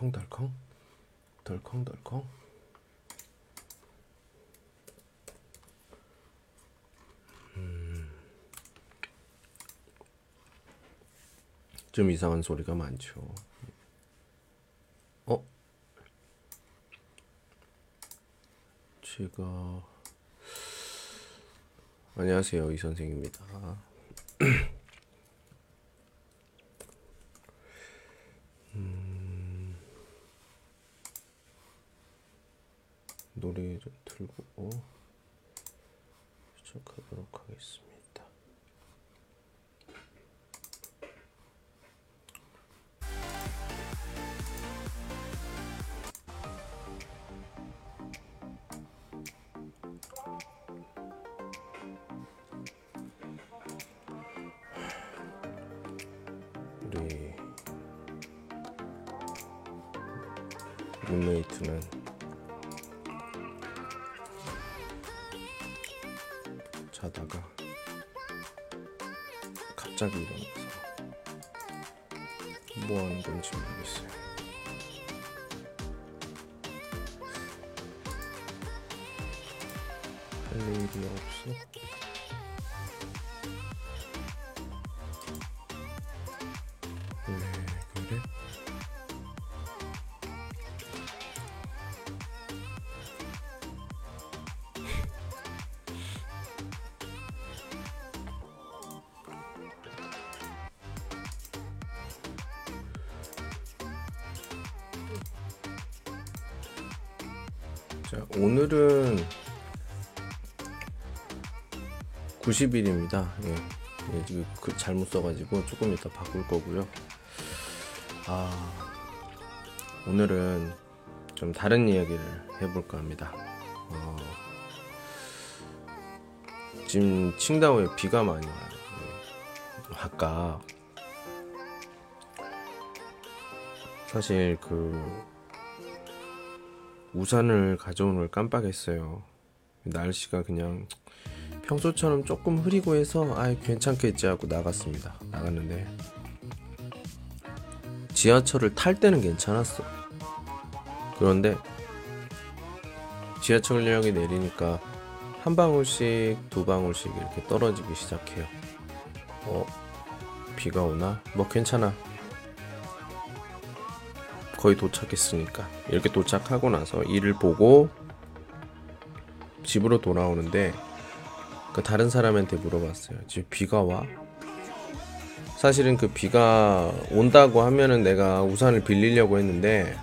덜컹덜컹 덜컹덜컹 음. 좀 이상한 소리가 많죠. 어? 제가 안녕하세요 이 선생입니다. 우리 룸메이트는 자다가 갑자기 일어나서 뭐 하는 건지 모르겠어요. 할 일이 없어? 90일입니다. 예. 예, 지금 그 잘못 써가지고 조금 이따 바꿀 거고요. 아, 오늘은 좀 다른 이야기를 해볼까 합니다. 어, 지금 칭다오에 비가 많이 와요. 예. 아까 사실 그 우산을 가져오는 걸 깜빡했어요. 날씨가 그냥 평소처럼 조금 흐리고 해서 아 괜찮겠지 하고 나갔습니다. 나갔는데 지하철을 탈 때는 괜찮았어. 그런데 지하철역에 내리니까 한 방울씩 두 방울씩 이렇게 떨어지기 시작해요. 어 비가 오나? 뭐 괜찮아. 거의 도착했으니까 이렇게 도착하고 나서 일을 보고 집으로 돌아오는데 그 다른 사람한테 물어봤어요. 지금 비가 와? 사실은 그 비가 온다고 하면은 내가 우산을 빌리려고 했는데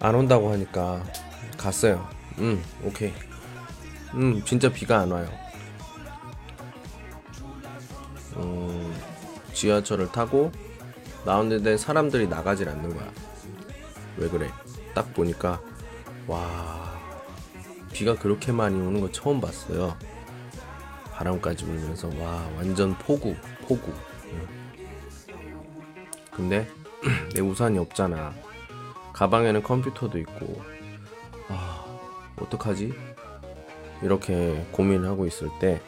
안 온다고 하니까 갔어요. 음, 오케이. 음, 진짜 비가 안 와요. 음, 지하철을 타고 나오는데 사람들이 나가질 않는 거야. 왜 그래? 딱 보니까 와 비가 그렇게 많이 오는 거 처음 봤어요. 바람까지 불면서 와 완전 폭우 폭우. 응. 근데 내 우산이 없잖아. 가방에는 컴퓨터도 있고 아 어떡하지? 이렇게 고민을 하고 있을 때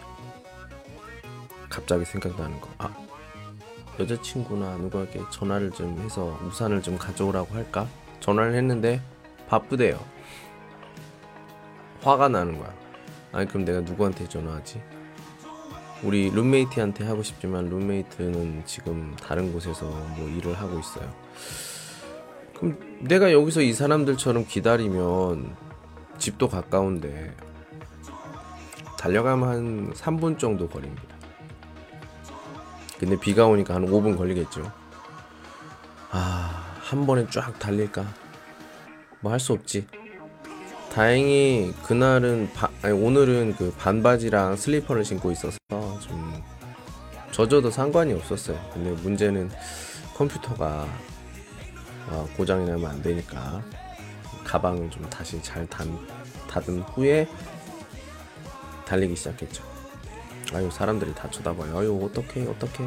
갑자기 생각나는 거. 아 여자친구나 누구에게 전화를 좀 해서 우산을 좀 가져오라고 할까? 전화를 했는데 바쁘대요. 화가 나는 거야. 아니 그럼 내가 누구한테 전화하지? 우리 룸메이트한테 하고 싶지만 룸메이트는 지금 다른 곳에서 뭐 일을 하고 있어요. 그럼 내가 여기서 이 사람들처럼 기다리면 집도 가까운데 달려가면 한 3분 정도 거리입니다. 근데 비가 오니까 한 5분 걸리겠죠. 아, 한 번에 쫙 달릴까? 뭐 할 수 없지. 다행히 그날은 바, 아니 오늘은 그 반바지랑 슬리퍼를 신고 있어서 좀 젖어도 상관이 없었어요. 근데 문제는 컴퓨터가 어, 고장이 나면 안 되니까 가방을 좀 다시 잘 단, 닫은 후에 달리기 시작했죠. 아유 사람들이 다 쳐다봐요. 아유 어떻게 어떻게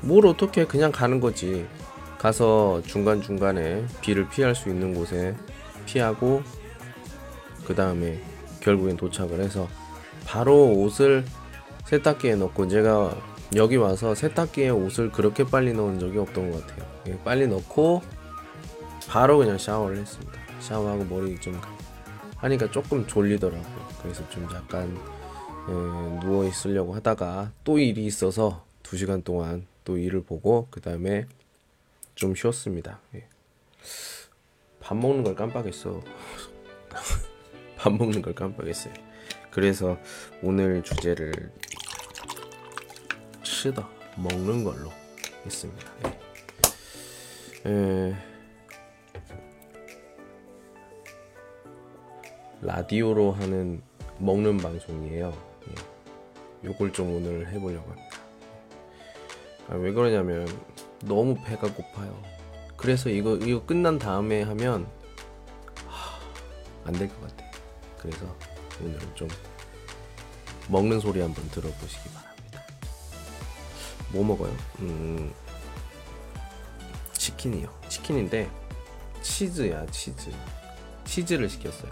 뭘 어떻게 그냥 가는 거지. 가서 중간 중간에 비를 피할 수 있는 곳에 피하고 그 다음에 결국엔 도착을 해서 바로 옷을 세탁기에 넣고 제가 여기 와서 세탁기에 옷을 그렇게 빨리 넣은 적이 없던 것 같아요. 예, 빨리 넣고 바로 그냥 샤워를 했습니다. 샤워하고 머리 좀 하니까 조금 졸리더라고요. 그래서 좀 약간 예, 누워 있으려고 하다가 또 일이 있어서 두 시간 동안 또 일을 보고 그 다음에 좀 쉬었습니다. 예. 밥 먹는 걸 깜빡했어. 밥 먹는 걸 깜빡했어요. 그래서 오늘 주제를 쓰다 먹는 걸로 했습니다. 예. 에, 라디오로 하는 먹는 방송이에요. 예. 요걸 좀 오늘 해보려고 합니다. 아, 왜 그러냐면 너무 배가 고파요. 그래서 이거 이거 끝난 다음에 하면 안 될 것 같아. 그래서 오늘은 좀 먹는 소리 한번 들어보시기 바랍니다. 뭐 먹어요? 음, 치킨이요. 치킨인데 치즈야 치즈. 치즈를 시켰어요.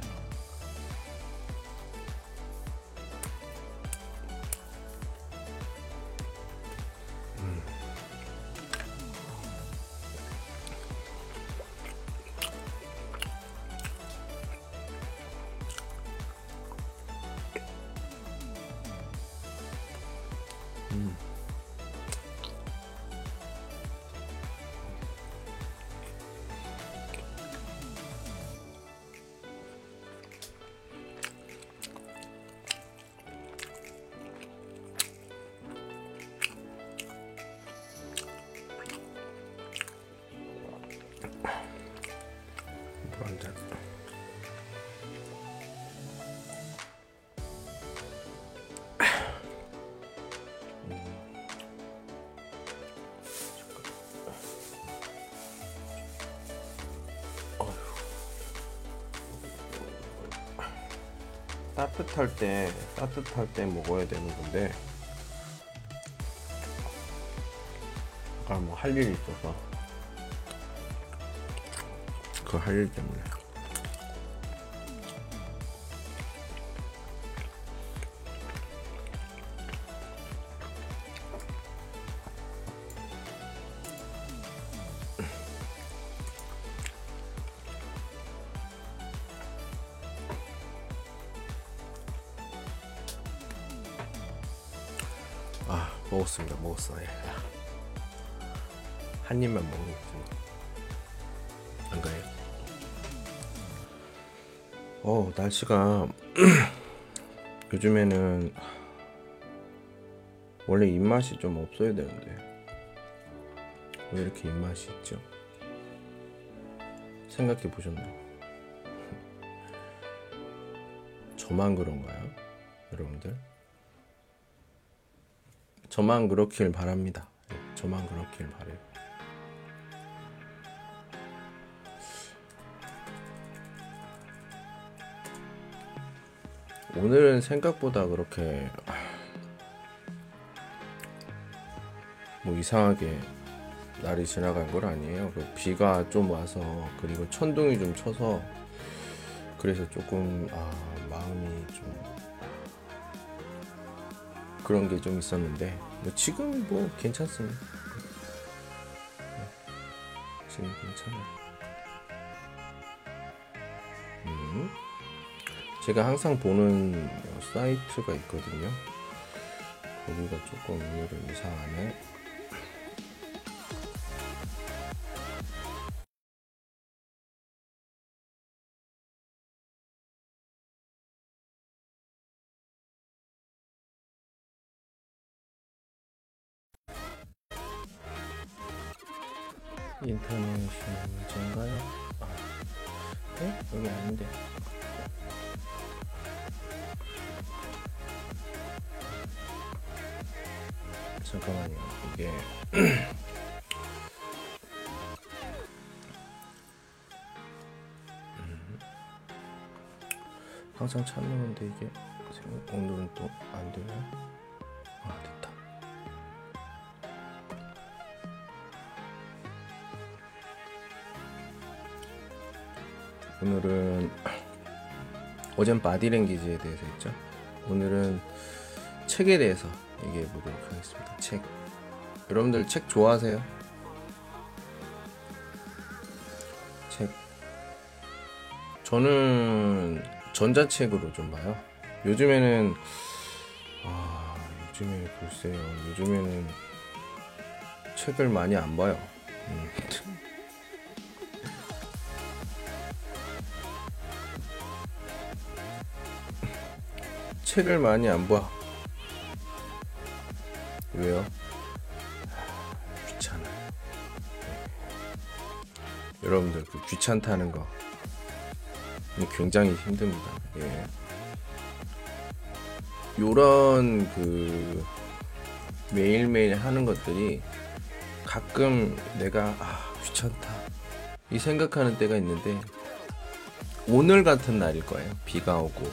따뜻할 때 따뜻할 때 먹어야 되는 건데 아까 뭐 할 일이 있어서. 그 할 일 때문에 한 입만 먹는 거지 안 가요? 어 날씨가 요즘에는 원래 입맛이 좀 없어야 되는데 왜 이렇게 입맛이 있죠? 생각해 보셨나요? 저만 그런가요? 여러분들? 저만 그렇길 바랍니다. 예, 저만 그렇길 바래요. 오늘은 생각보다 그렇게 아, 뭐 이상하게 날이 지나간 건 아니에요. 그 비가 좀 와서 그리고 천둥이 좀 쳐서 그래서 조금 아, 마음이 좀 그런 게 좀 있었는데 뭐 지금 뭐 괜찮습니다. 네, 지금 괜찮아요. 제가 항상 보는 뭐 사이트가 있거든요. 거기가 조금 오늘은 이상하네. 인터넷이 문제인가요? 항상 찾는데 이게 오늘은 또 안 되네. 아 됐다. 오늘은 어젠 바디랭귀지에 대해서 했죠. 오늘은 책에 대해서 얘기해 보도록 하겠습니다. 책. 여러분들 책 좋아하세요? 책. 저는 전자책으로 좀 봐요. 요즘에는 아 요즘에 글쎄요. 요즘에는 책을 많이 안 봐요. 음. 책을 많이 안 봐. 왜요? 아, 귀찮아. 여러분들 그 귀찮다는 거 굉장히 힘듭니다. 예. 요런 그 매일매일 하는 것들이 가끔 내가 아 귀찮다 이 생각하는 때가 있는데 오늘 같은 날일 거예요. 비가 오고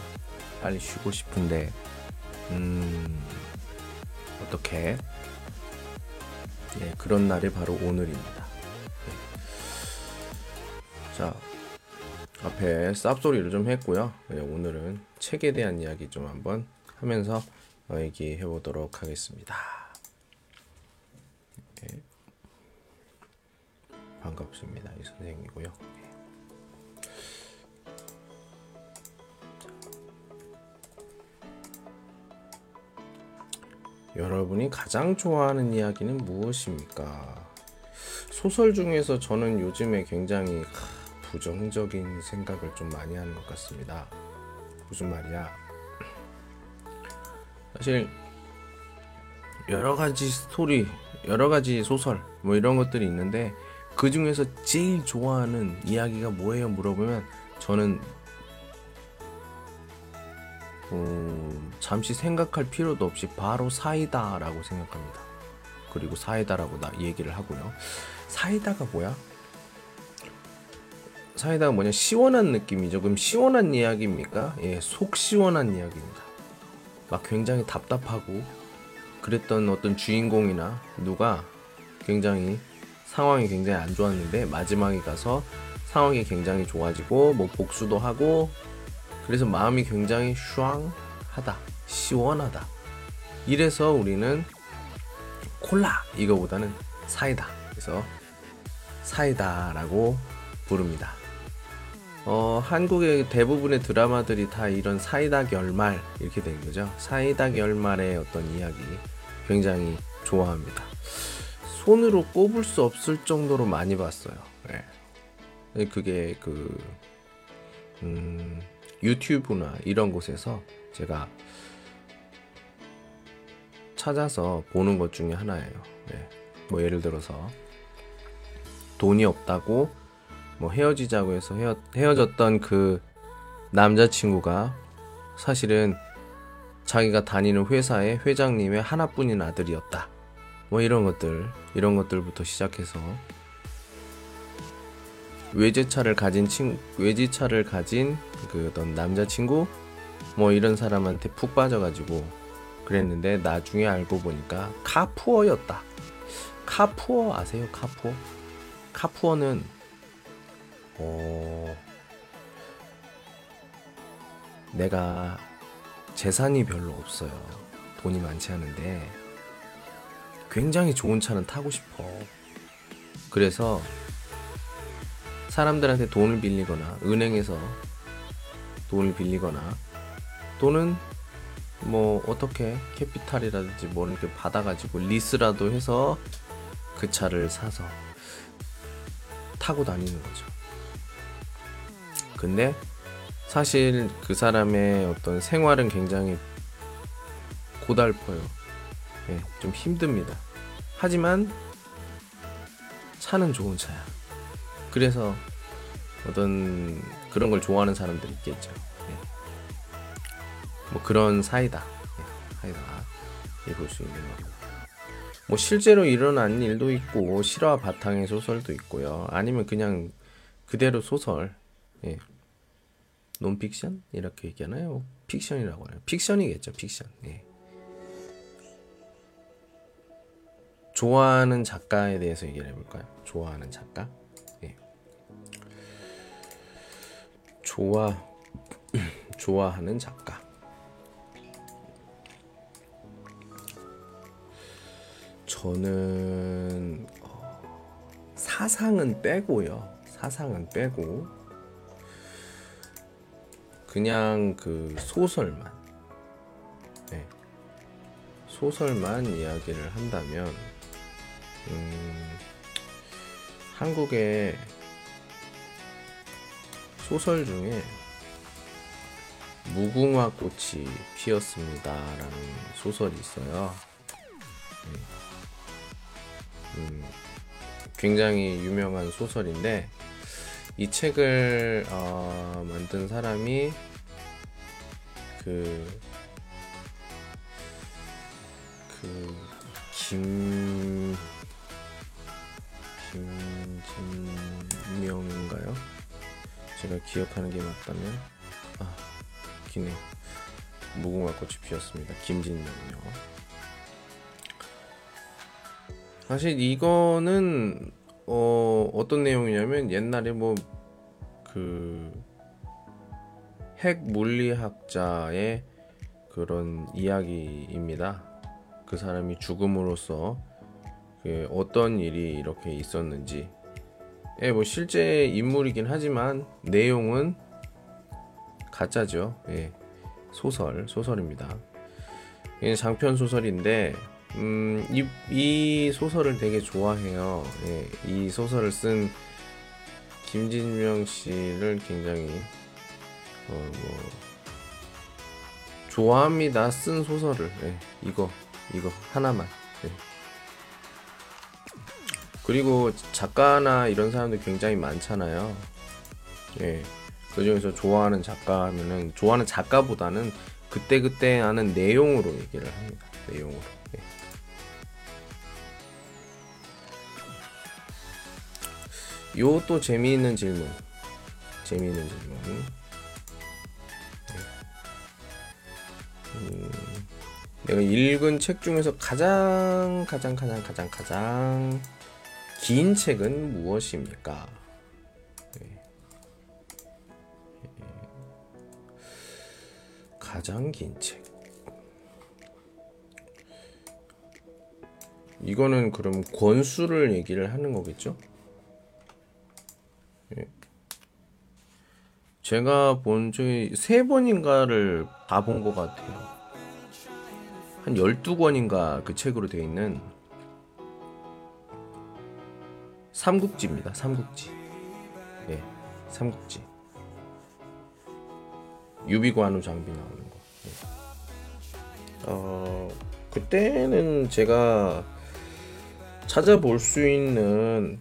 빨리 쉬고 싶은데 음 어떻게 네, 그런 날이 바로 오늘입니다. 네. 자 앞에 쌉소리를 좀 했고요. 네, 오늘은 책에 대한 이야기 좀 한번 하면서 어, 얘기해 보도록 하겠습니다. 네. 반갑습니다. 이 선생이고요. 여러분이 가장 좋아하는 이야기는 무엇입니까? 소설 중에서 저는 요즘에 굉장히 부정적인 생각을 좀 많이 하는 것 같습니다. 무슨 말이야? 사실 여러 가지 스토리, 여러 가지 소설 뭐 이런 것들이 있는데 그 중에서 제일 좋아하는 이야기가 뭐예요? 물어보면 저는 음, 잠시 생각할 필요도 없이 바로 사이다라고 생각합니다. 그리고 사이다라고 나 얘기를 하고요. 사이다가 뭐야? 사이다가 뭐냐? 시원한 느낌이죠. 그럼 시원한 이야기입니까? 예, 속 시원한 이야기입니다. 막 굉장히 답답하고 그랬던 어떤 주인공이나 누가 굉장히 상황이 굉장히 안 좋았는데 마지막에 가서 상황이 굉장히 좋아지고 뭐 복수도 하고 그래서 마음이 굉장히 슈앙하다, 시원하다. 이래서 우리는 콜라 이거보다는 사이다. 그래서 사이다라고 부릅니다. 어, 한국의 대부분의 드라마들이 다 이런 사이다 결말 이렇게 된 거죠. 사이다 결말의 어떤 이야기 굉장히 좋아합니다. 손으로 꼽을 수 없을 정도로 많이 봤어요. 네. 그게 그 음, 유튜브나 이런 곳에서 제가 찾아서 보는 것 중에 하나예요. 네. 뭐 예를 들어서 돈이 없다고 뭐 헤어지자고 해서 헤어, 헤어졌던 그 남자친구가 사실은 자기가 다니는 회사의 회장님의 하나뿐인 아들이었다. 뭐 이런 것들, 이런 것들부터 시작해서 외제차를 가진 친 외제차를 가진 그 어떤 남자친구 뭐 이런 사람한테 푹 빠져가지고 그랬는데 나중에 알고 보니까 카푸어였다. 카푸어 아세요? 카푸어? 카푸어는 어 내가 재산이 별로 없어요. 돈이 많지 않은데 굉장히 좋은 차는 타고 싶어. 그래서 사람들한테 돈을 빌리거나 은행에서 돈을 빌리거나 또는 뭐 어떻게 캐피탈이라든지 뭐 이렇게 받아가지고 리스라도 해서 그 차를 사서 타고 다니는 거죠. 근데 사실 그 사람의 어떤 생활은 굉장히 고달퍼요. 네, 좀 힘듭니다. 하지만 차는 좋은 차야. 그래서 어떤 그런 걸 좋아하는 사람들이 있겠죠. 예. 뭐 그런 사이다. 예, 사이다. 볼수 있는 거고. 뭐 실제로 일어난 일도 있고 실화 바탕의 소설도 있고요. 아니면 그냥 그대로 소설. 예. 논픽션 이렇게 얘기하나요? 픽션이라고 하나요? 픽션이겠죠. 픽션. 예. 좋아하는 작가에 대해서 얘기를 해볼까요? 좋아하는 작가? 좋아 좋아하는 작가 저는 어, 사상은 빼고요. 사상은 빼고 그냥 그 소설만 네. 소설만 이야기를 한다면 음, 한국의 소설 중에 무궁화 꽃이 피었습니다라는 소설이 있어요. 네. 음, 굉장히 유명한 소설인데 이 책을 어, 만든 사람이 그, 그, 김, 김진명인가요? 제가 기억하는 게 맞다면, 아, 기네. 무궁화 꽃이 피었습니다. 김진명이요. 사실 이거는 어, 어떤 내용이냐면 옛날에 뭐 그 핵 물리학자의 그런 이야기입니다. 그 사람이 죽음으로써 그 어떤 일이 이렇게 있었는지. 예, 뭐 실제 인물이긴 하지만 내용은 가짜죠. 예. 소설, 소설입니다. 이게 장편 소설인데 음, 이, 이 소설을 되게 좋아해요. 예, 이 소설을 쓴 김진명 씨를 굉장히 어, 뭐 좋아합니다. 쓴 소설을 예, 이거 이거 하나만. 예. 그리고 작가나 이런 사람들 굉장히 많잖아요. 예. 그 중에서 좋아하는 작가 하면은 좋아하는 작가보다는 그때그때 하는 내용으로 얘기를 합니다. 내용으로. 요 또 재미있는 질문. 재미있는 질문. 네. 음, 내가 읽은 책 중에서 가장 가장 가장 가장 가장 긴 책은 무엇입니까? 네. 가장 긴 책. 이거는 그럼 권수를 얘기를 하는 거겠죠? 제가 본 적이 세 번인가를 다 본 것 같아요. 한 12권인가 그 책으로 되어 있는 삼국지입니다. 삼국지. 예, 삼국지. 유비관우 장비 나오는 거. 예. 어, 그때는 제가 찾아볼 수 있는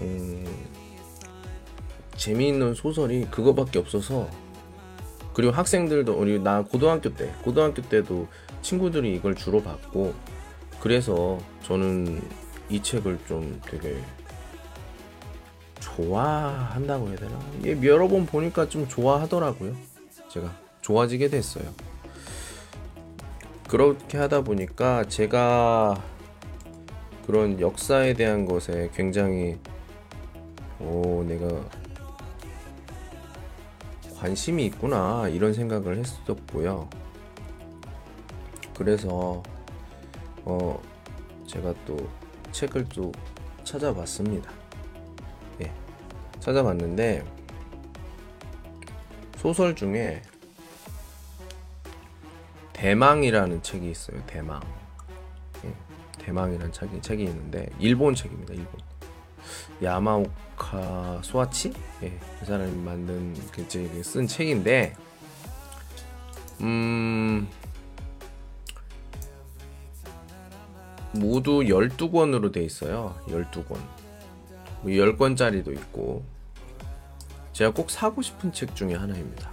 음, 재미있는 소설이 그거밖에 없어서 그리고 학생들도 우리 나 고등학교 때 고등학교 때도 친구들이 이걸 주로 봤고 그래서 저는 이 책을 좀 되게 좋아한다고 해야 되나? 예, 여러 번 보니까 좀 좋아하더라고요. 제가 좋아지게 됐어요. 그렇게 하다 보니까 제가 그런 역사에 대한 것에 굉장히 오 내가 관심이 있구나 이런 생각을 했었고요. 그래서 어 제가 또 책을 또 찾아봤습니다. 예, 찾아봤는데 소설 중에 대망이라는 책이 있어요. 대망. 예, 대망이라는 책이, 책이 있는데 일본 책입니다. 일본. 야마오카 소아치 예, 그 사람이 만든 그 쓴 책인데 음 모두 12권으로 돼 있어요. 12권. 뭐 10권짜리도 있고 제가 꼭 사고 싶은 책 중에 하나입니다.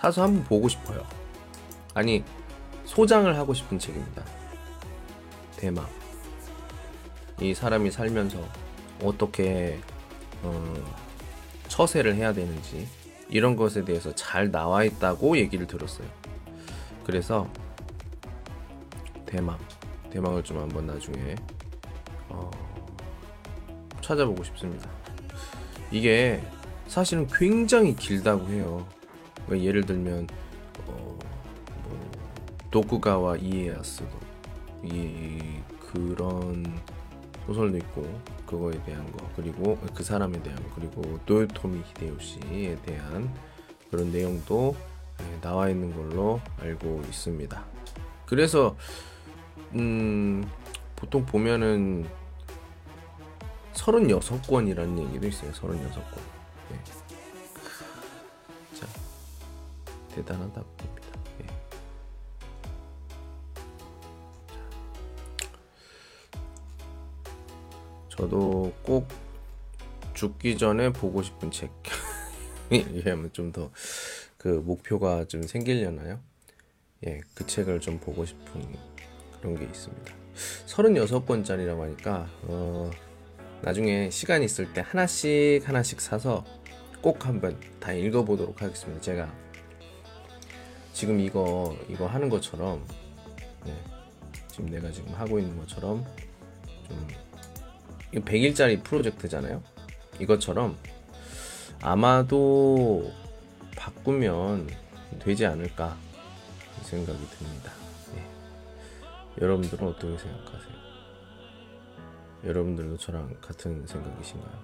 사서 한번 보고 싶어요. 아니 소장을 하고 싶은 책입니다. 대망. 이 사람이 살면서 어떻게 어, 처세를 해야 되는지 이런 것에 대해서 잘 나와 있다고 얘기를 들었어요. 그래서 대망, 대망을 좀 한번 나중에 어, 찾아보고 싶습니다. 이게 사실은 굉장히 길다고 해요. 그러니까 예를 들면 어, 뭐, 도쿠가와 이에야스도 이 그런 소설도 있고 그거에 대한 거 그리고 그 사람에 대한 거 그리고 도요토미 히데요시에 대한 그런 내용도 예, 나와 있는 걸로 알고 있습니다. 그래서 음 보통 보면은 36권이라는 얘기도 있어요. 36권. 네. 자, 대단하다 저도 꼭 죽기 전에 보고 싶은 책. 이렇게 하면 좀 더 그 목표가 좀 생기려나요? 예, 그 책을 좀 보고 싶은 그런 게 있습니다. 36권짜리라고 하니까, 어, 나중에 시간 있을 때 하나씩 하나씩 사서 꼭 한번 다 읽어보도록 하겠습니다. 제가 지금 이거, 이거 하는 것처럼, 예, 지금 내가 지금 하고 있는 것처럼 좀 이거 100일짜리 프로젝트잖아요. 이것처럼 아마도 바꾸면 되지 않을까 생각이 듭니다. 네. 여러분들은 어떻게 생각하세요? 여러분들도 저랑 같은 생각이신가요?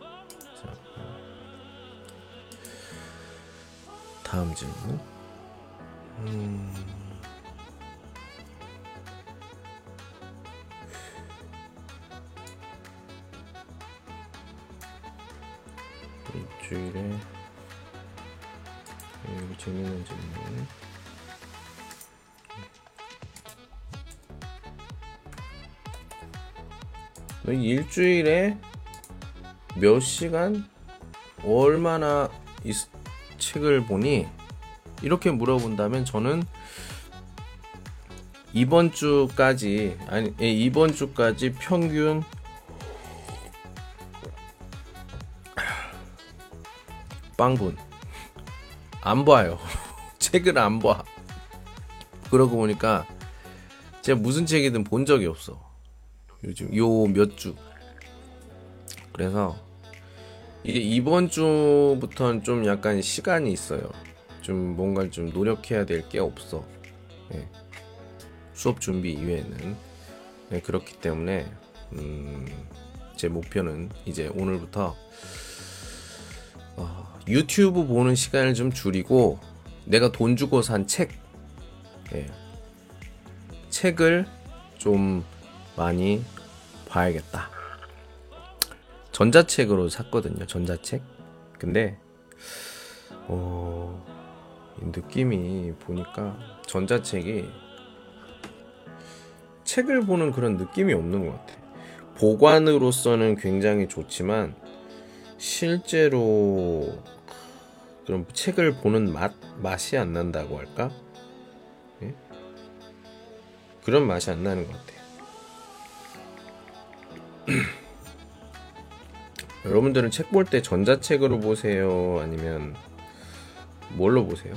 네. 자, 다음 질문. 음... 일주일에 여기 재밌는 질문. 너 일주일에 몇 시간 얼마나 이 책을 보니? 이렇게 물어본다면 저는 이번 주까지 아니 예, 이번 주까지 평균 빵분. 안 봐요. 책을 안 봐. 그러고 보니까 제가 무슨 책이든 본 적이 없어. 요즘 요 몇 주. 그래서 이제 이번 주부터는 좀 약간 시간이 있어요. 좀 뭔가를 좀 노력해야 될 게 없어. 네. 수업 준비 이외에는. 네, 그렇기 때문에 음, 제 목표는 이제 오늘부터 어, 유튜브 보는 시간을 좀 줄이고 내가 돈 주고 산 책, 예. 책을 좀 많이 봐야겠다. 전자책으로 샀거든요. 전자책. 근데 어, 느낌이 보니까 전자책이 책을 보는 그런 느낌이 없는 것 같아. 보관으로서는 굉장히 좋지만 실제로 그럼 책을 보는 맛 맛이 안 난다고 할까? 예? 그런 맛이 안 나는 것 같아요. 여러분들은 책 볼 때 전자책으로 보세요? 아니면 뭘로 보세요?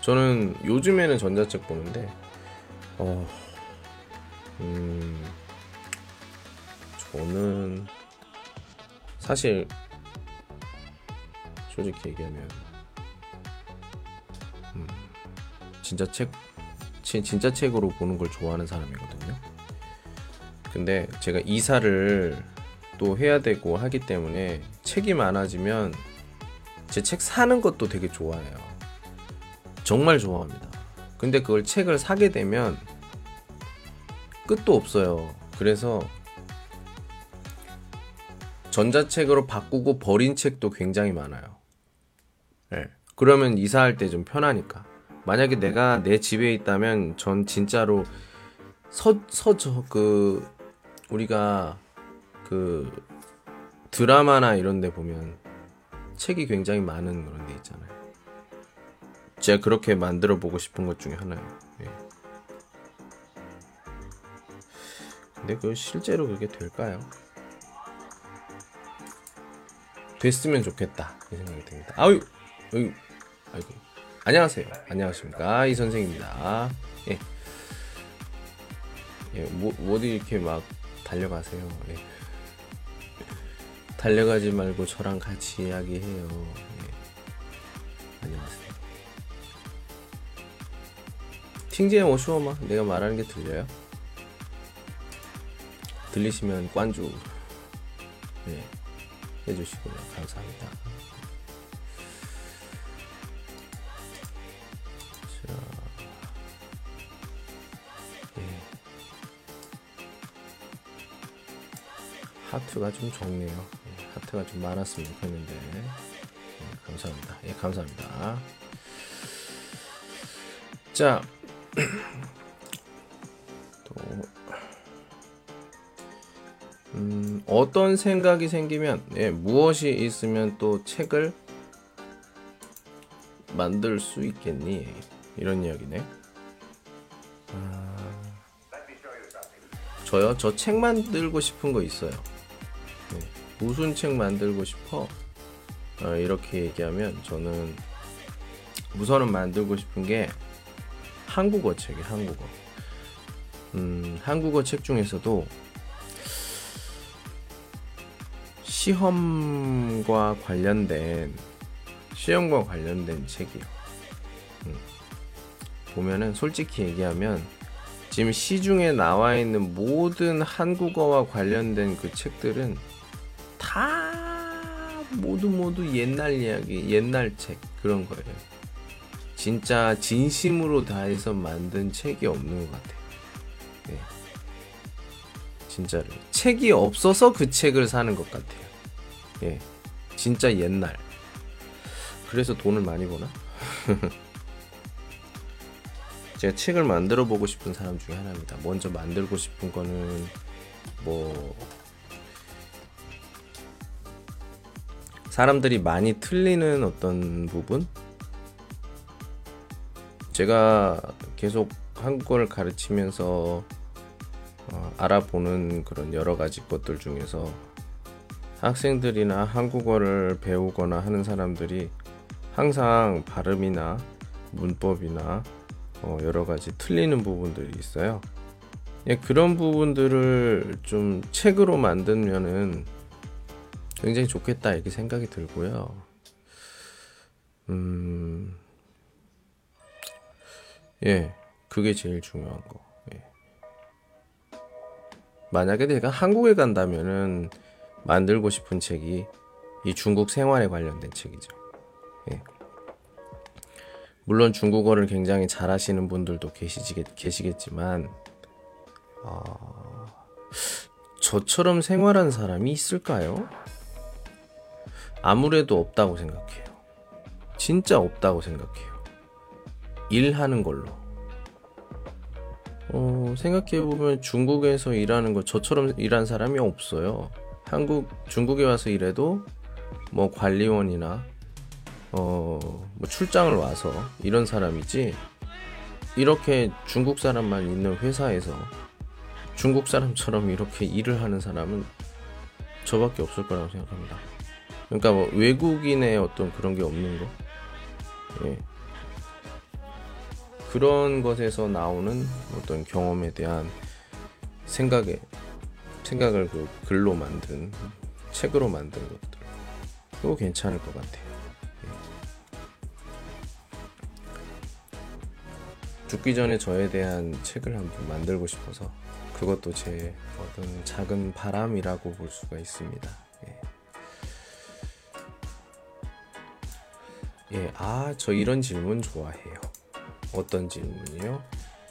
저는 요즘에는 전자책 보는데, 어, 음, 저는 사실 솔직히 얘기하면 음, 진짜 책 진짜 책으로 보는 걸 좋아하는 사람이거든요. 근데 제가 이사를 또 해야 되고 하기 때문에 책이 많아지면 제 책 사는 것도 되게 좋아해요. 정말 좋아합니다. 근데 그걸 책을 사게 되면 끝도 없어요. 그래서 전자책으로 바꾸고 버린 책도 굉장히 많아요. 네. 그러면 이사할 때 좀 편하니까. 만약에 내가 내 집에 있다면 전 진짜로 서, 서, 저, 그, 우리가 그 드라마나 이런 데 보면 책이 굉장히 많은 그런 데 있잖아요. 제가 그렇게 만들어 보고 싶은 것 중에 하나예요. 네. 근데 그 실제로 그게 될까요? 됐으면 좋겠다 이 생각이 듭니다. 아유, 아유, 아이고, 안녕하세요. 안녕하십니까 이 선생입니다. 예, 예, 뭐, 어디 이렇게 막 달려가세요. 예. 달려가지 말고 저랑 같이 이야기해요. 예. 안녕하세요. 팅지에 오슈어마 내가 말하는 게 들려요? 들리시면 관주 네, 해주시고요 감사합니다. 자, 예. 하트가 좀 적네요. 예, 하트가 좀 많았으면 좋겠는데 예, 감사합니다. 예 감사합니다. 자. 어떤 생각이 생기면 예, 무엇이 있으면 또 책을 만들 수 있겠니? 이런 이야기네. 아, 저요? 저 책 만들고 싶은 거 있어요. 네, 무슨 책 만들고 싶어? 어, 이렇게 얘기하면 저는 우선은 만들고 싶은 게 한국어 책이에요. 한국어. 음, 한국어 책 중에서도 시험과 관련된 시험과 관련된 책이요. 음. 보면은 솔직히 얘기하면 지금 시중에 나와 있는 모든 한국어와 관련된 그 책들은 다 모두 모두 옛날 이야기, 옛날 책 그런 거예요. 진짜 진심으로 다해서 만든 책이 없는 것 같아요. 네. 진짜로 책이 없어서 그 책을 사는 것 같아요. 예, 진짜 옛날. 그래서 돈을 많이 버나? 제가 책을 만들어 보고 싶은 사람 중에 하나입니다. 먼저 만들고 싶은 거는 뭐 사람들이 많이 틀리는 어떤 부분? 제가 계속 한국어를 가르치면서 어, 알아보는 그런 여러 가지 것들 중에서 학생들이나 한국어를 배우거나 하는 사람들이 항상 발음이나 문법이나 어, 여러 가지 틀리는 부분들이 있어요. 예, 그런 부분들을 좀 책으로 만들면은 굉장히 좋겠다 이렇게 생각이 들고요. 음, 예, 그게 제일 중요한 거. 예. 만약에 내가 한국에 간다면은 만들고 싶은 책이 이 중국 생활에 관련된 책이죠. 예. 물론 중국어를 굉장히 잘하시는 분들도 계시겠, 계시겠지만 어, 저처럼 생활한 사람이 있을까요? 아무래도 없다고 생각해요. 진짜 없다고 생각해요. 일하는 걸로. 어, 생각해보면 중국에서 일하는 거 저처럼 일한 사람이 없어요. 한국, 중국에 와서 일해도 뭐 관리원이나 어, 뭐 출장을 와서 이런 사람이지 이렇게 중국 사람만 있는 회사에서 중국 사람처럼 이렇게 일을 하는 사람은 저밖에 없을 거라고 생각합니다. 그러니까 뭐 외국인의 어떤 그런 게 없는 거. 예. 그런 것에서 나오는 어떤 경험에 대한 생각에 생각을 그 글로 만든 책으로 만든 것들. 그거 괜찮을 것 같아요. 예. 죽기 전에 저에 대한 책을 한번 만들고 싶어서 그것도 제 어떤 작은 바람이라고 볼 수가 있습니다. 예. 예, 아, 저 이런 질문 좋아해요. 어떤 질문이요?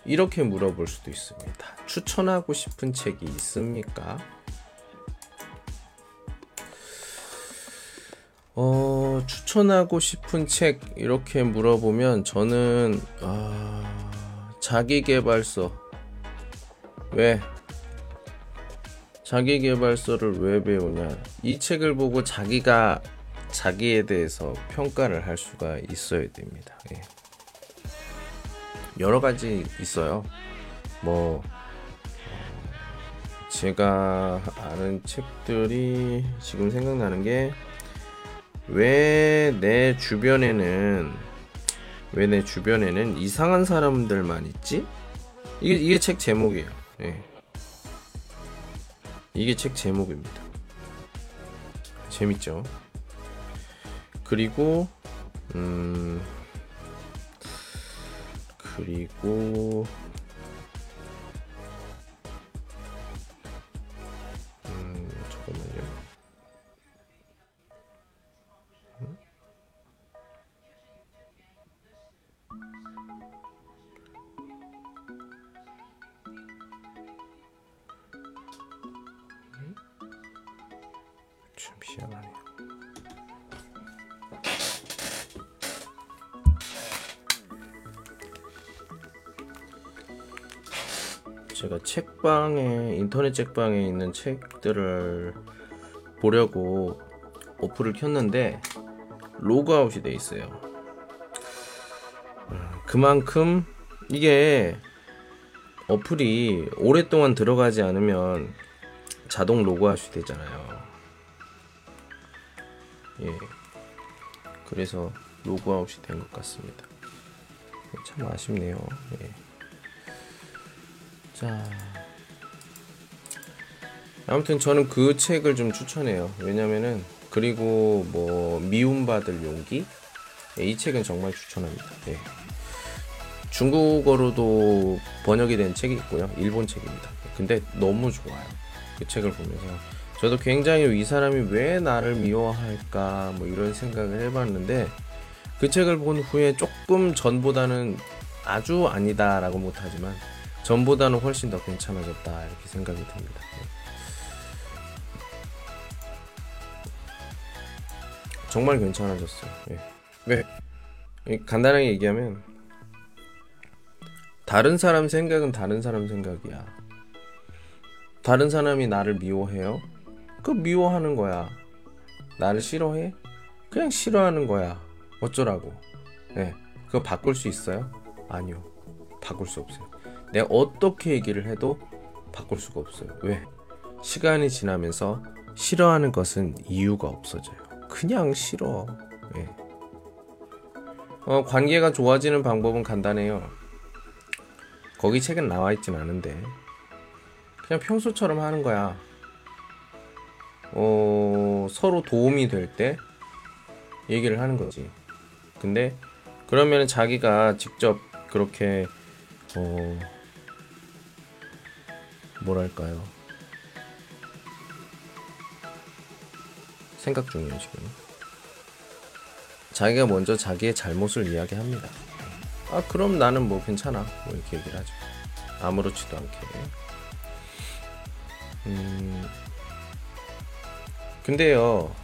이렇게 물어볼 수도 있습니다. 추천하고 싶은 책이 있습니까? 어, 추천하고 싶은 책 이렇게 물어보면 저는 아, 자기개발서 왜 자기개발서를 왜 배우냐? 이 책을 보고 자기가 자기에 대해서 평가를 할 수가 있어야 됩니다. 예. 여러 가지 있어요. 뭐 어, 제가 아는 책들이 지금 생각나는 게 왜 내 주변에는 왜 내 주변에는 이상한 사람들만 있지? 이게 이게 책 제목이에요. 예. 이게 책 제목입니다. 재밌죠? 그리고 음 그리고 책방에 인터넷 책방에 있는 책들을 보려고 어플을 켰는데 로그아웃이 돼 있어요. 음, 그만큼 이게 어플이 오랫동안 들어가지 않으면 자동 로그아웃이 되잖아요. 예. 그래서 로그아웃이 된 것 같습니다. 참 아쉽네요. 예. 자. 아무튼 저는 그 책을 좀 추천해요. 왜냐면은 그리고 뭐 미움받을 용기 예, 이 책은 정말 추천합니다. 예. 중국어로도 번역이 된 책이 있고요. 일본 책입니다. 근데 너무 좋아요. 그 책을 보면서 저도 굉장히 이 사람이 왜 나를 미워할까 뭐 이런 생각을 해봤는데 그 책을 본 후에 조금 전보다는 아주 아니다라고 못하지만 전보다는 훨씬 더 괜찮아졌다 이렇게 생각이 듭니다. 네. 정말 괜찮아졌어요. 예. 왜? 간단하게 얘기하면 다른 사람 생각은 다른 사람 생각이야. 다른 사람이 나를 미워해요? 그 미워하는 거야. 나를 싫어해? 그냥 싫어하는 거야. 어쩌라고? 네. 그거 바꿀 수 있어요? 아니요. 바꿀 수 없어요. 내가 어떻게 얘기를 해도 바꿀 수가 없어요. 왜? 시간이 지나면서 싫어하는 것은 이유가 없어져요. 그냥 싫어. 네. 어, 관계가 좋아지는 방법은 간단해요. 거기 책은 나와 있진 않은데 그냥 평소처럼 하는 거야. 어, 서로 도움이 될 때 얘기를 하는 거지. 근데 그러면 자기가 직접 그렇게 어 뭐랄까요? 생각 중이에요 지금. 자기가 먼저 자기의 잘못을 이야기합니다. 아 그럼 나는 뭐 괜찮아 뭐 이렇게 얘기를 하죠. 아무렇지도 않게. 음 근데요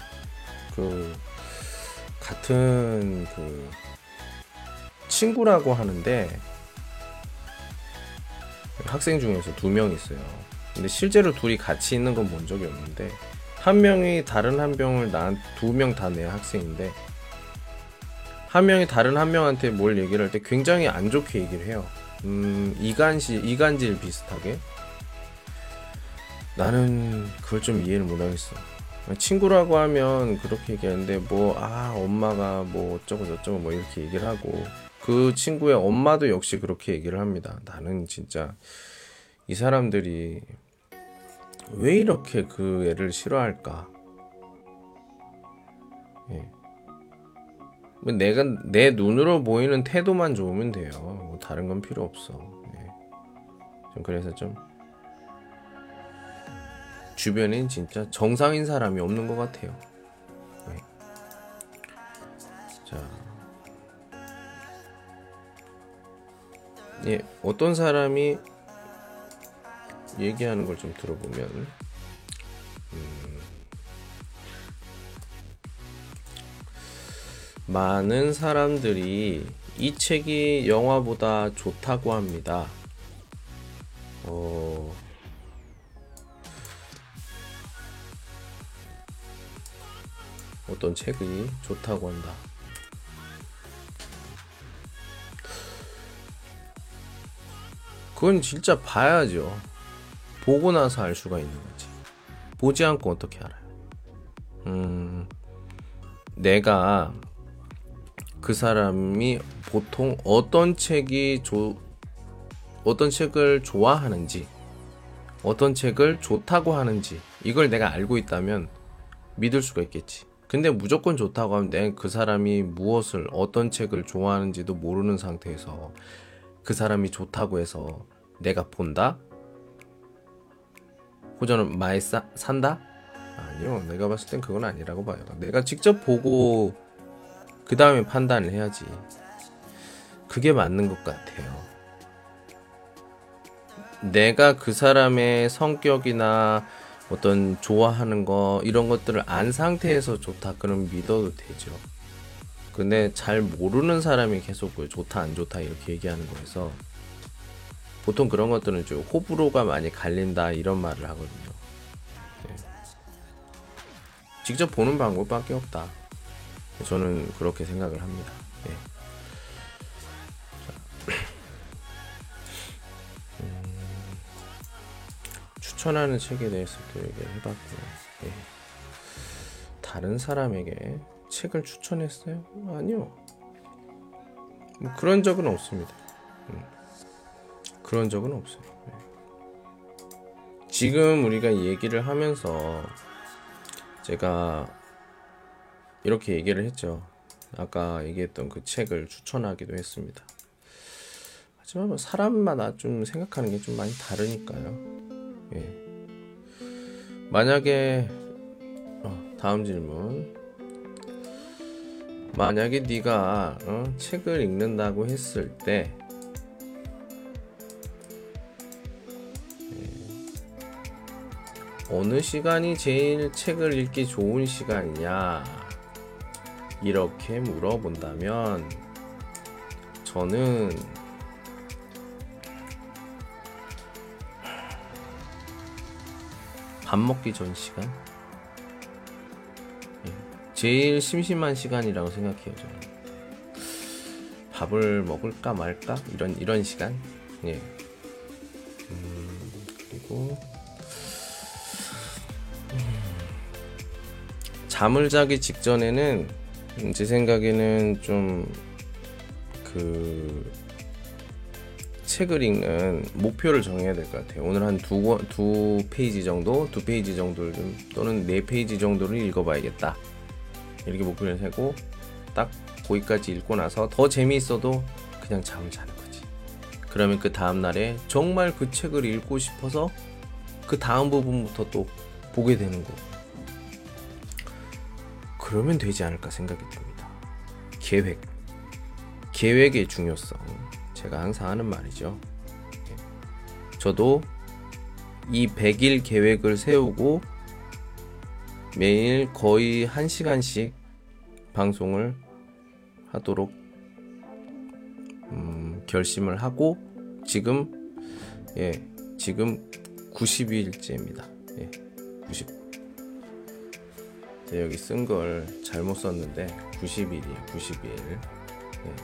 그 같은 그 친구라고 하는데 학생 중에서 두 명 있어요. 근데 실제로 둘이 같이 있는 건 본 적이 없는데 한 명이 다른 한 명을 난 두 명 다 내 학생인데 한 명이 다른 한 명한테 뭘 얘기를 할 때 굉장히 안 좋게 얘기를 해요. 음, 이간질, 이간질 비슷하게. 나는 그걸 좀 이해를 못 하겠어. 친구라고 하면 그렇게 얘기하는데 뭐, 아, 엄마가 뭐 어쩌고 저쩌고 뭐 이렇게 얘기를 하고 그 친구의 엄마도 역시 그렇게 얘기를 합니다. 나는 진짜 이 사람들이 왜 이렇게 그 애를 싫어할까? 예. 뭐 내가 내 눈으로 보이는 태도만 좋으면 돼요. 뭐 다른 건 필요 없어. 예. 좀 그래서 좀 주변엔 진짜 정상인 사람이 없는 것 같아요. 예. 자. 예, 어떤 사람이 얘기하는 걸 좀 들어보면, 음, 많은 사람들이 이 책이 영화보다 좋다고 합니다. 어, 어떤 책이 좋다고 한다. 그건 진짜 봐야죠. 보고 나서 알 수가 있는 거지. 보지 않고 어떻게 알아요? 음, 내가 그 사람이 보통 어떤 책이 조, 어떤 책을 좋아하는지, 어떤 책을 좋다고 하는지, 이걸 내가 알고 있다면 믿을 수가 있겠지. 근데 무조건 좋다고 하면 내가 그 사람이 무엇을, 어떤 책을 좋아하는지도 모르는 상태에서 그 사람이 좋다고 해서 내가 본다? 호전은 많이 싸, 산다? 아니요. 내가 봤을 땐 그건 아니라고 봐요. 내가 직접 보고 그 다음에 판단을 해야지. 그게 맞는 것 같아요. 내가 그 사람의 성격이나 어떤 좋아하는 거 이런 것들을 안 상태에서 좋다 그럼 믿어도 되죠. 근데 잘 모르는 사람이 계속 그 좋다 안 좋다 이렇게 얘기하는 거에서 보통 그런 것들은 좀 호불호가 많이 갈린다 이런 말을 하거든요. 네. 직접 보는 방법밖에 없다. 저는 그렇게 생각을 합니다. 네. 음, 추천하는 책에 대해서 또 얘기를 해봤고요. 네. 다른 사람에게 책을 추천했어요? 아니요. 뭐 그런 적은 없습니다. 음. 그런 적은 없어요. 네. 지금 우리가 얘기를 하면서 제가 이렇게 얘기를 했죠. 아까 얘기했던 그 책을 추천하기도 했습니다. 하지만 뭐 사람마다 좀 생각하는 게 좀 많이 다르니까요. 예. 만약에 어, 다음 질문 만약에 네가 어, 책을 읽는다고 했을 때 어느 시간이 제일 책을 읽기 좋은 시간이냐? 이렇게 물어본다면 저는 밥 먹기 전 시간? 제일 심심한 시간이라고 생각해요 저는. 밥을 먹을까 말까? 이런 이런 시간? 예. 음, 그리고 잠을 자기 직전에는 제 생각에는 좀 그 책을 읽는 목표를 정해야 될 것 같아요. 오늘 한 두 두 페이지 정도, 두 페이지 정도를 좀 또는 네 페이지 정도를 읽어봐야겠다. 이렇게 목표를 세고 딱 거기까지 읽고 나서 더 재미있어도 그냥 잠을 자는 거지. 그러면 그 다음 날에 정말 그 책을 읽고 싶어서 그 다음 부분부터 또 보게 되는 거. 그러면 되지 않을까 생각이 듭니다. 계획. 계획의 중요성. 제가 항상 하는 말이죠. 저도 이 100일 계획을 세우고 매일 거의 1시간씩 방송을 하도록 음, 결심을 하고 지금 예 지금 90일째입니다. 예, 90. 제 여기 쓴 걸 잘못 썼는데 90일이에요. 90일. 예.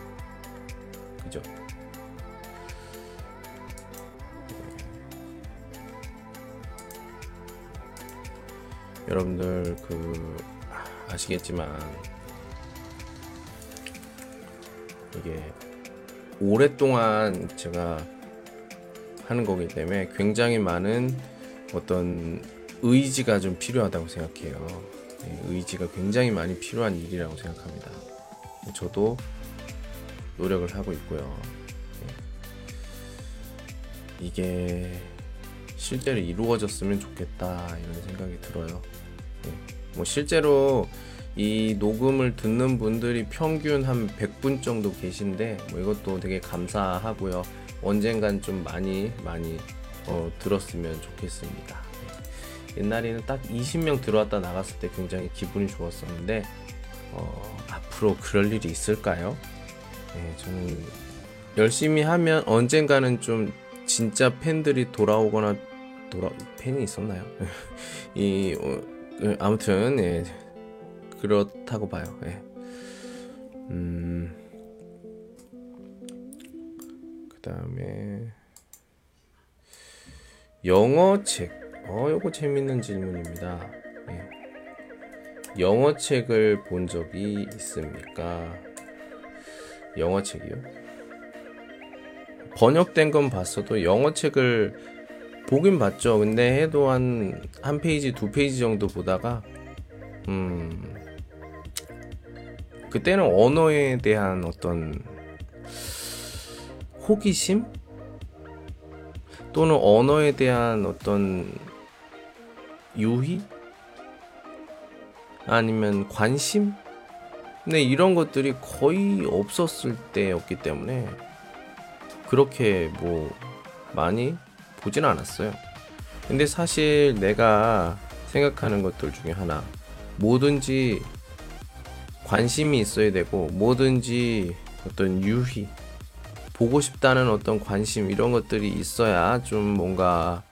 그죠? 여러분들 그 아시겠지만 이게 오랫동안 제가 하는 거기 때문에 굉장히 많은 어떤 의지가 좀 필요하다고 생각해요. 네, 의지가 굉장히 많이 필요한 일이라고 생각합니다. 저도 노력을 하고 있고요. 네. 이게 실제로 이루어졌으면 좋겠다 이런 생각이 들어요. 네. 뭐 실제로 이 녹음을 듣는 분들이 평균 한 100분 정도 계신데 뭐 이것도 되게 감사하고요. 언젠간 좀 많이 많이 어, 들었으면 좋겠습니다. 네. 옛날에는 딱 20명 들어왔다 나갔을 때 굉장히 기분이 좋았었는데 어, 앞으로 그럴 일이 있을까요? 네, 저는 열심히 하면 언젠가는 좀 진짜 팬들이 돌아오거나 돌아 팬이 있었나요? 이 어, 그, 아무튼 예, 그렇다고 봐요. 예. 음, 그 다음에 영어 책. 어, 요거 재밌는 질문입니다. 예. 영어 책을 본 적이 있습니까? 영어 책이요? 번역된 건 봤어도 영어 책을 보긴 봤죠. 근데 해도 한, 한 페이지, 두 페이지 정도 보다가, 음, 그때는 언어에 대한 어떤 호기심 또는 언어에 대한 어떤 유희 아니면 관심 네 이런 것들이 거의 없었을 때였기 때문에 그렇게 뭐 많이 보진 않았어요. 근데 사실 내가 생각하는 것들 중에 하나 뭐든지 관심이 있어야 되고 뭐든지 어떤 유희 보고 싶다는 어떤 관심 이런 것들이 있어야 좀 뭔가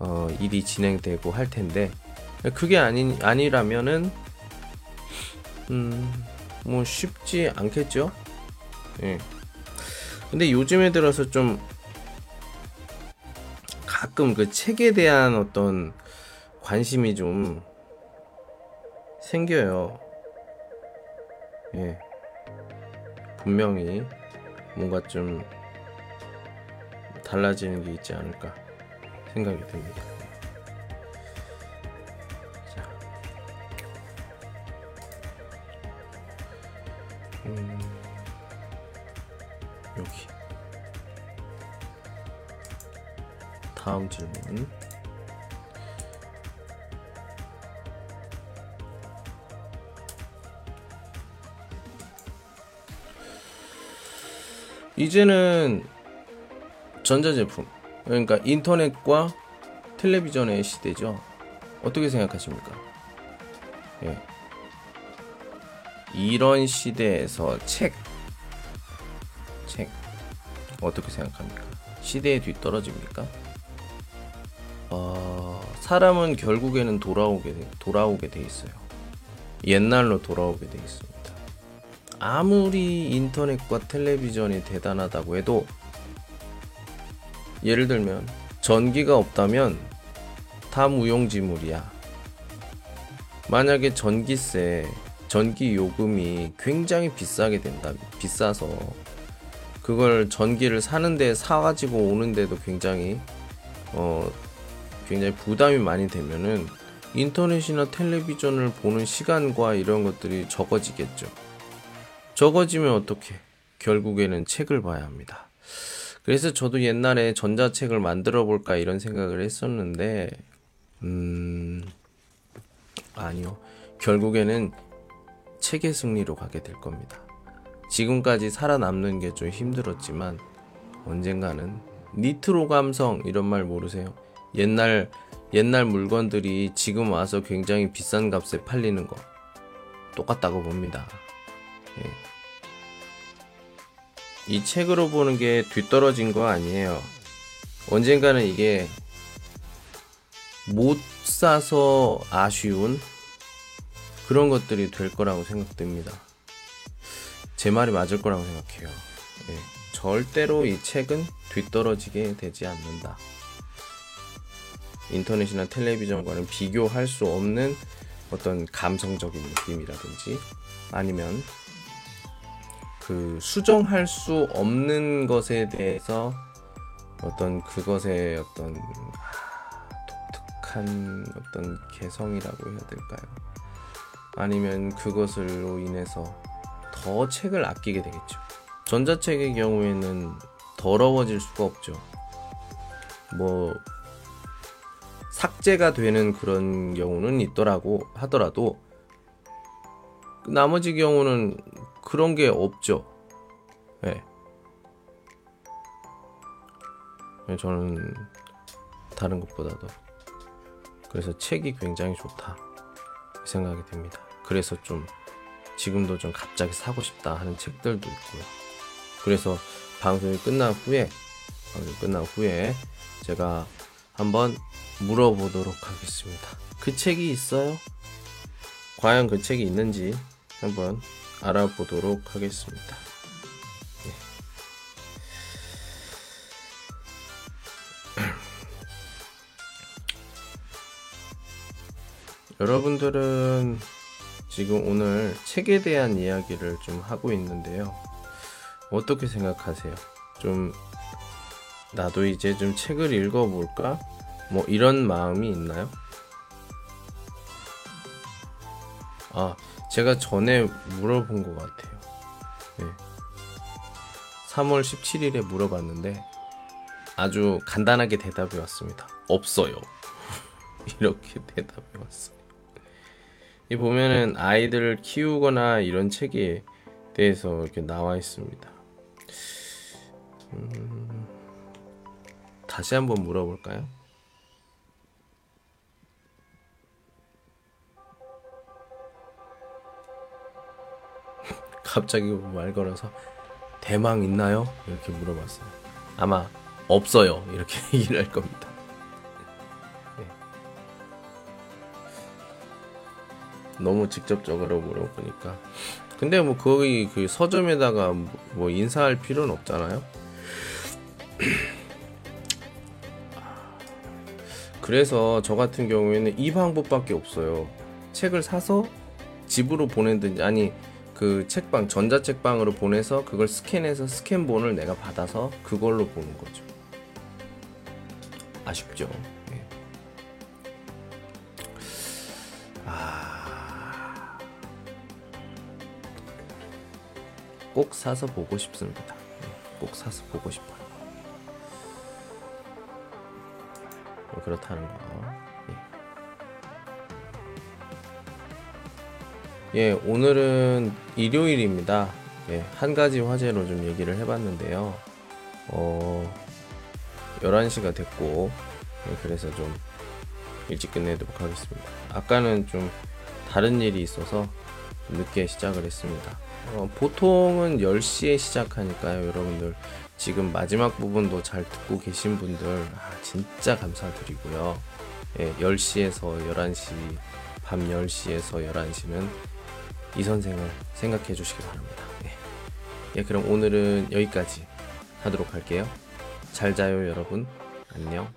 어, 일이 진행되고 할 텐데 그게 아니 아니라면은 음 뭐 쉽지 않겠죠. 예. 근데 요즘에 들어서 좀 가끔 그 책에 대한 어떤 관심이 좀 생겨요. 예. 분명히 뭔가 좀 달라지는 게 있지 않을까 생각이 듭니다. 자. 음, 여기. 다음 질문. 이제는 전자제품, 그러니까 인터넷과 텔레비전의 시대죠. 어떻게 생각하십니까? 예. 이런 시대에서 책, 책, 어떻게 생각합니까? 시대에 뒤떨어집니까? 어, 사람은 결국에는 돌아오게, 돌아오게 돼 있어요. 옛날로 돌아오게 돼 있습니다. 아무리 인터넷과 텔레비전이 대단하다고 해도 예를 들면 전기가 없다면 다 무용지물이야. 만약에 전기세, 전기 요금이 굉장히 비싸게 된다. 비싸서 그걸 전기를 사는데 사가지고 오는데도 굉장히 어 굉장히 부담이 많이 되면은 인터넷이나 텔레비전을 보는 시간과 이런 것들이 적어지겠죠. 적어지면 어떻게? 결국에는 책을 봐야 합니다. 그래서 저도 옛날에 전자책을 만들어 볼까 이런 생각을 했었는데, 음, 아니요. 결국에는 책의 승리로 가게 될 겁니다. 지금까지 살아남는 게 좀 힘들었지만, 언젠가는 니트로 감성 이런 말 모르세요? 옛날, 옛날 물건들이 지금 와서 굉장히 비싼 값에 팔리는 거 똑같다고 봅니다. 예. 이 책으로 보는 게 뒤떨어진 거 아니에요. 언젠가는 이게 못 사서 아쉬운 그런 것들이 될 거라고 생각됩니다. 제 말이 맞을 거라고 생각해요. 네. 절대로 이 책은 뒤떨어지게 되지 않는다. 인터넷이나 텔레비전과는 비교할 수 없는 어떤 감성적인 느낌이라든지 아니면 그 수정할 수 없는 것에 대해서 어떤 그것의 어떤 독특한 어떤 개성이라고 해야 될까요? 아니면 그것으로 인해서 더 책을 아끼게 되겠죠. 전자책의 경우에는 더러워질 수가 없죠. 뭐 삭제가 되는 그런 경우는 있더라고 하더라도 나머지 경우는 그런 게 없죠. 예. 네. 저는 다른 것보다도 그래서 책이 굉장히 좋다 생각이 됩니다. 그래서 좀 지금도 좀 갑자기 사고 싶다 하는 책들도 있고요. 그래서 방송이 끝난 후에 방송 끝난 후에 제가 한번 물어보도록 하겠습니다. 그 책이 있어요? 과연 그 책이 있는지 한번 알아보도록 하겠습니다. 네. 여러분들은 지금 오늘 책에 대한 이야기를 좀 하고 있는데요. 어떻게 생각하세요? 좀 나도 이제 좀 책을 읽어볼까? 뭐 이런 마음이 있나요? 아, 제가 전에 물어본 것 같아요. 네. 3월 17일에 물어봤는데 아주 간단하게 대답이 왔습니다. 없어요. 이렇게 대답이 왔어요. 이 보면은 아이들을 키우거나 이런 책에 대해서 이렇게 나와 있습니다. 음, 다시 한번 물어볼까요? 갑자기 말 걸어서 대망 있나요? 이렇게 물어봤어요. 아마 없어요. 이렇게 얘기를 할 겁니다. 네. 너무 직접적으로 물어보니까. 근데 뭐 거기 그 서점에다가 뭐 인사할 필요는 없잖아요. 그래서 저 같은 경우에는 이 방법밖에 없어요. 책을 사서 집으로 보내든지 아니 그 책방 전자책방으로 보내서 그걸 스캔해서 스캔본을 내가 받아서 그걸로 보는 거죠. 아쉽죠. 예. 아... 꼭 사서 보고 싶습니다. 예, 꼭 사서 보고 싶어요. 뭐 그렇다는 거. 예. 예, 오늘은 일요일입니다. 예, 한 가지 화제로 좀 얘기를 해봤는데요. 어, 11시가 됐고, 예, 그래서 좀 일찍 끝내도록 하겠습니다. 아까는 좀 다른 일이 있어서 늦게 시작을 했습니다. 어, 보통은 10시에 시작하니까요, 여러분들. 지금 마지막 부분도 잘 듣고 계신 분들, 아, 진짜 감사드리고요. 예, 10시에서 11시, 밤 10시에서 11시는 이 선생을 생각해 주시기 바랍니다. 예. 예, 그럼 오늘은 여기까지 하도록 할게요. 잘 자요, 여러분. 안녕.